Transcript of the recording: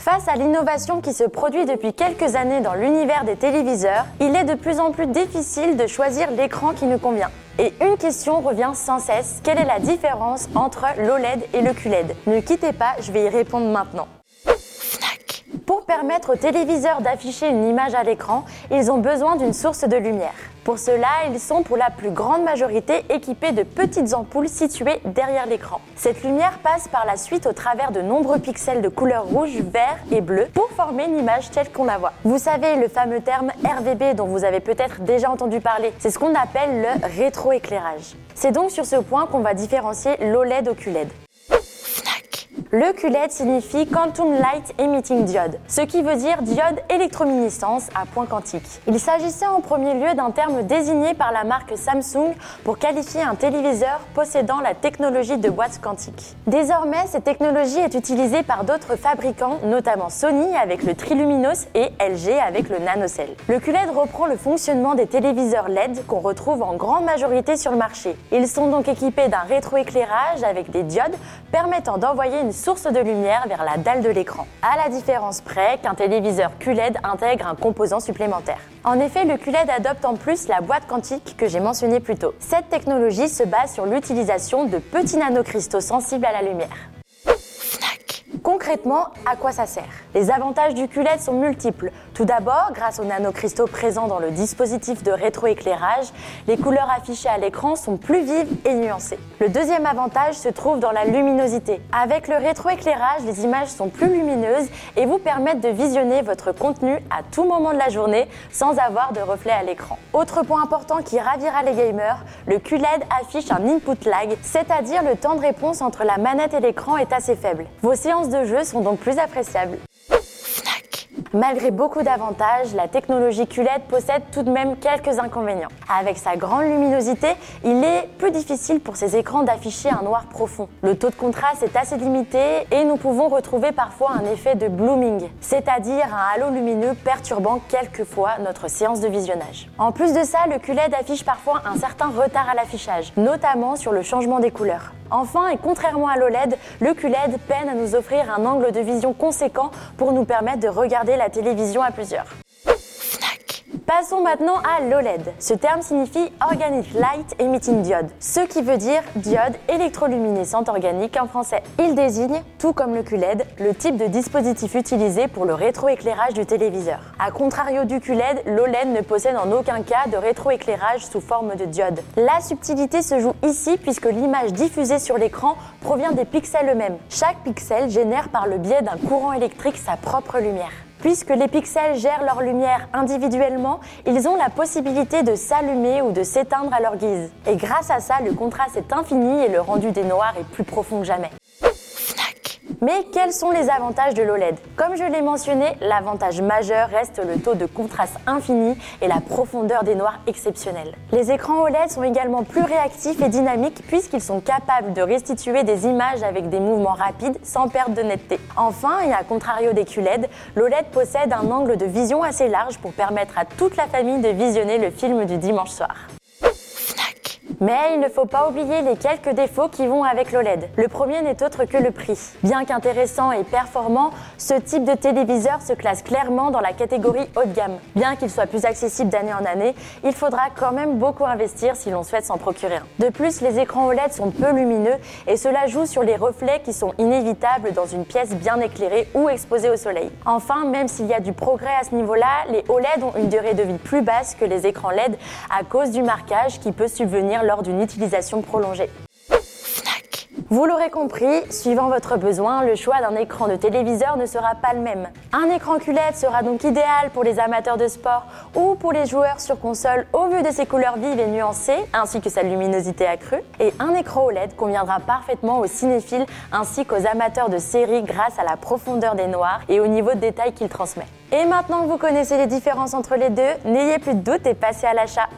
Face à l'innovation qui se produit depuis quelques années dans l'univers des téléviseurs, il est de plus en plus difficile de choisir l'écran qui nous convient. Et une question revient sans cesse, quelle est la différence entre l'OLED et le QLED Ne quittez pas, je vais y répondre maintenant. Pour permettre aux téléviseurs d'afficher une image à l'écran, ils ont besoin d'une source de lumière. Pour cela, ils sont pour la plus grande majorité équipés de petites ampoules situées derrière l'écran. Cette lumière passe par la suite au travers de nombreux pixels de couleur rouge, vert et bleu pour former une image telle qu'on la voit. Vous savez, le fameux terme RVB dont vous avez peut-être déjà entendu parler, c'est ce qu'on appelle le rétroéclairage. C'est donc sur ce point qu'on va différencier l'OLED au QLED. Le QLED signifie Quantum Light Emitting Diode, ce qui veut dire diode électrominiscence à point quantique. Il s'agissait en premier lieu d'un terme désigné par la marque Samsung pour qualifier un téléviseur possédant la technologie de boîte quantique. Désormais, cette technologie est utilisée par d'autres fabricants, notamment Sony avec le Triluminos et LG avec le NanoCell. Le QLED reprend le fonctionnement des téléviseurs LED qu'on retrouve en grande majorité sur le marché. Ils sont donc équipés d'un rétroéclairage avec des diodes permettant d'envoyer une source de lumière vers la dalle de l'écran, à la différence près qu'un téléviseur QLED intègre un composant supplémentaire. En effet, le QLED adopte en plus la boîte quantique que j'ai mentionnée plus tôt. Cette technologie se base sur l'utilisation de petits nanocristaux sensibles à la lumière. Concrètement, à quoi ça sert Les avantages du QLED sont multiples. Tout d'abord, grâce aux nanocristaux présents dans le dispositif de rétroéclairage, les couleurs affichées à l'écran sont plus vives et nuancées. Le deuxième avantage se trouve dans la luminosité. Avec le rétroéclairage, les images sont plus lumineuses et vous permettent de visionner votre contenu à tout moment de la journée sans avoir de reflet à l'écran. Autre point important qui ravira les gamers, le QLED affiche un input lag, c'est-à-dire le temps de réponse entre la manette et l'écran est assez faible. Vos séances de jeu sont donc plus appréciables. Malgré beaucoup d'avantages, la technologie QLED possède tout de même quelques inconvénients. Avec sa grande luminosité, il est plus difficile pour ces écrans d'afficher un noir profond. Le taux de contraste est assez limité et nous pouvons retrouver parfois un effet de blooming, c'est-à-dire un halo lumineux perturbant quelquefois notre séance de visionnage. En plus de ça, le QLED affiche parfois un certain retard à l'affichage, notamment sur le changement des couleurs. Enfin, et contrairement à l'OLED, le QLED peine à nous offrir un angle de vision conséquent pour nous permettre de regarder la télévision à plusieurs. Passons maintenant à l'OLED. Ce terme signifie Organic Light Emitting Diode, ce qui veut dire diode électroluminescente organique en français. Il désigne, tout comme le QLED, le type de dispositif utilisé pour le rétroéclairage du téléviseur. A contrario du QLED, l'OLED ne possède en aucun cas de rétroéclairage sous forme de diode. La subtilité se joue ici puisque l'image diffusée sur l'écran provient des pixels eux-mêmes. Chaque pixel génère par le biais d'un courant électrique sa propre lumière. Puisque les pixels gèrent leur lumière individuellement, ils ont la possibilité de s'allumer ou de s'éteindre à leur guise. Et grâce à ça, le contraste est infini et le rendu des noirs est plus profond que jamais. Mais quels sont les avantages de l'OLED Comme je l'ai mentionné, l'avantage majeur reste le taux de contraste infini et la profondeur des noirs exceptionnelle. Les écrans OLED sont également plus réactifs et dynamiques puisqu'ils sont capables de restituer des images avec des mouvements rapides sans perte de netteté. Enfin, et à contrario des QLED, l'OLED possède un angle de vision assez large pour permettre à toute la famille de visionner le film du dimanche soir. Mais il ne faut pas oublier les quelques défauts qui vont avec l'OLED. Le premier n'est autre que le prix. Bien qu'intéressant et performant, ce type de téléviseur se classe clairement dans la catégorie haut de gamme. Bien qu'il soit plus accessible d'année en année, il faudra quand même beaucoup investir si l'on souhaite s'en procurer un. De plus, les écrans OLED sont peu lumineux et cela joue sur les reflets qui sont inévitables dans une pièce bien éclairée ou exposée au soleil. Enfin, même s'il y a du progrès à ce niveau-là, les OLED ont une durée de vie plus basse que les écrans LED à cause du marquage qui peut subvenir lors d'une utilisation prolongée. Vous l'aurez compris, suivant votre besoin, le choix d'un écran de téléviseur ne sera pas le même. Un écran QLED sera donc idéal pour les amateurs de sport ou pour les joueurs sur console au vu de ses couleurs vives et nuancées, ainsi que sa luminosité accrue. Et un écran OLED conviendra parfaitement aux cinéphiles ainsi qu'aux amateurs de séries grâce à la profondeur des noirs et au niveau de détail qu'il transmet. Et maintenant que vous connaissez les différences entre les deux, n'ayez plus de doute et passez à l'achat.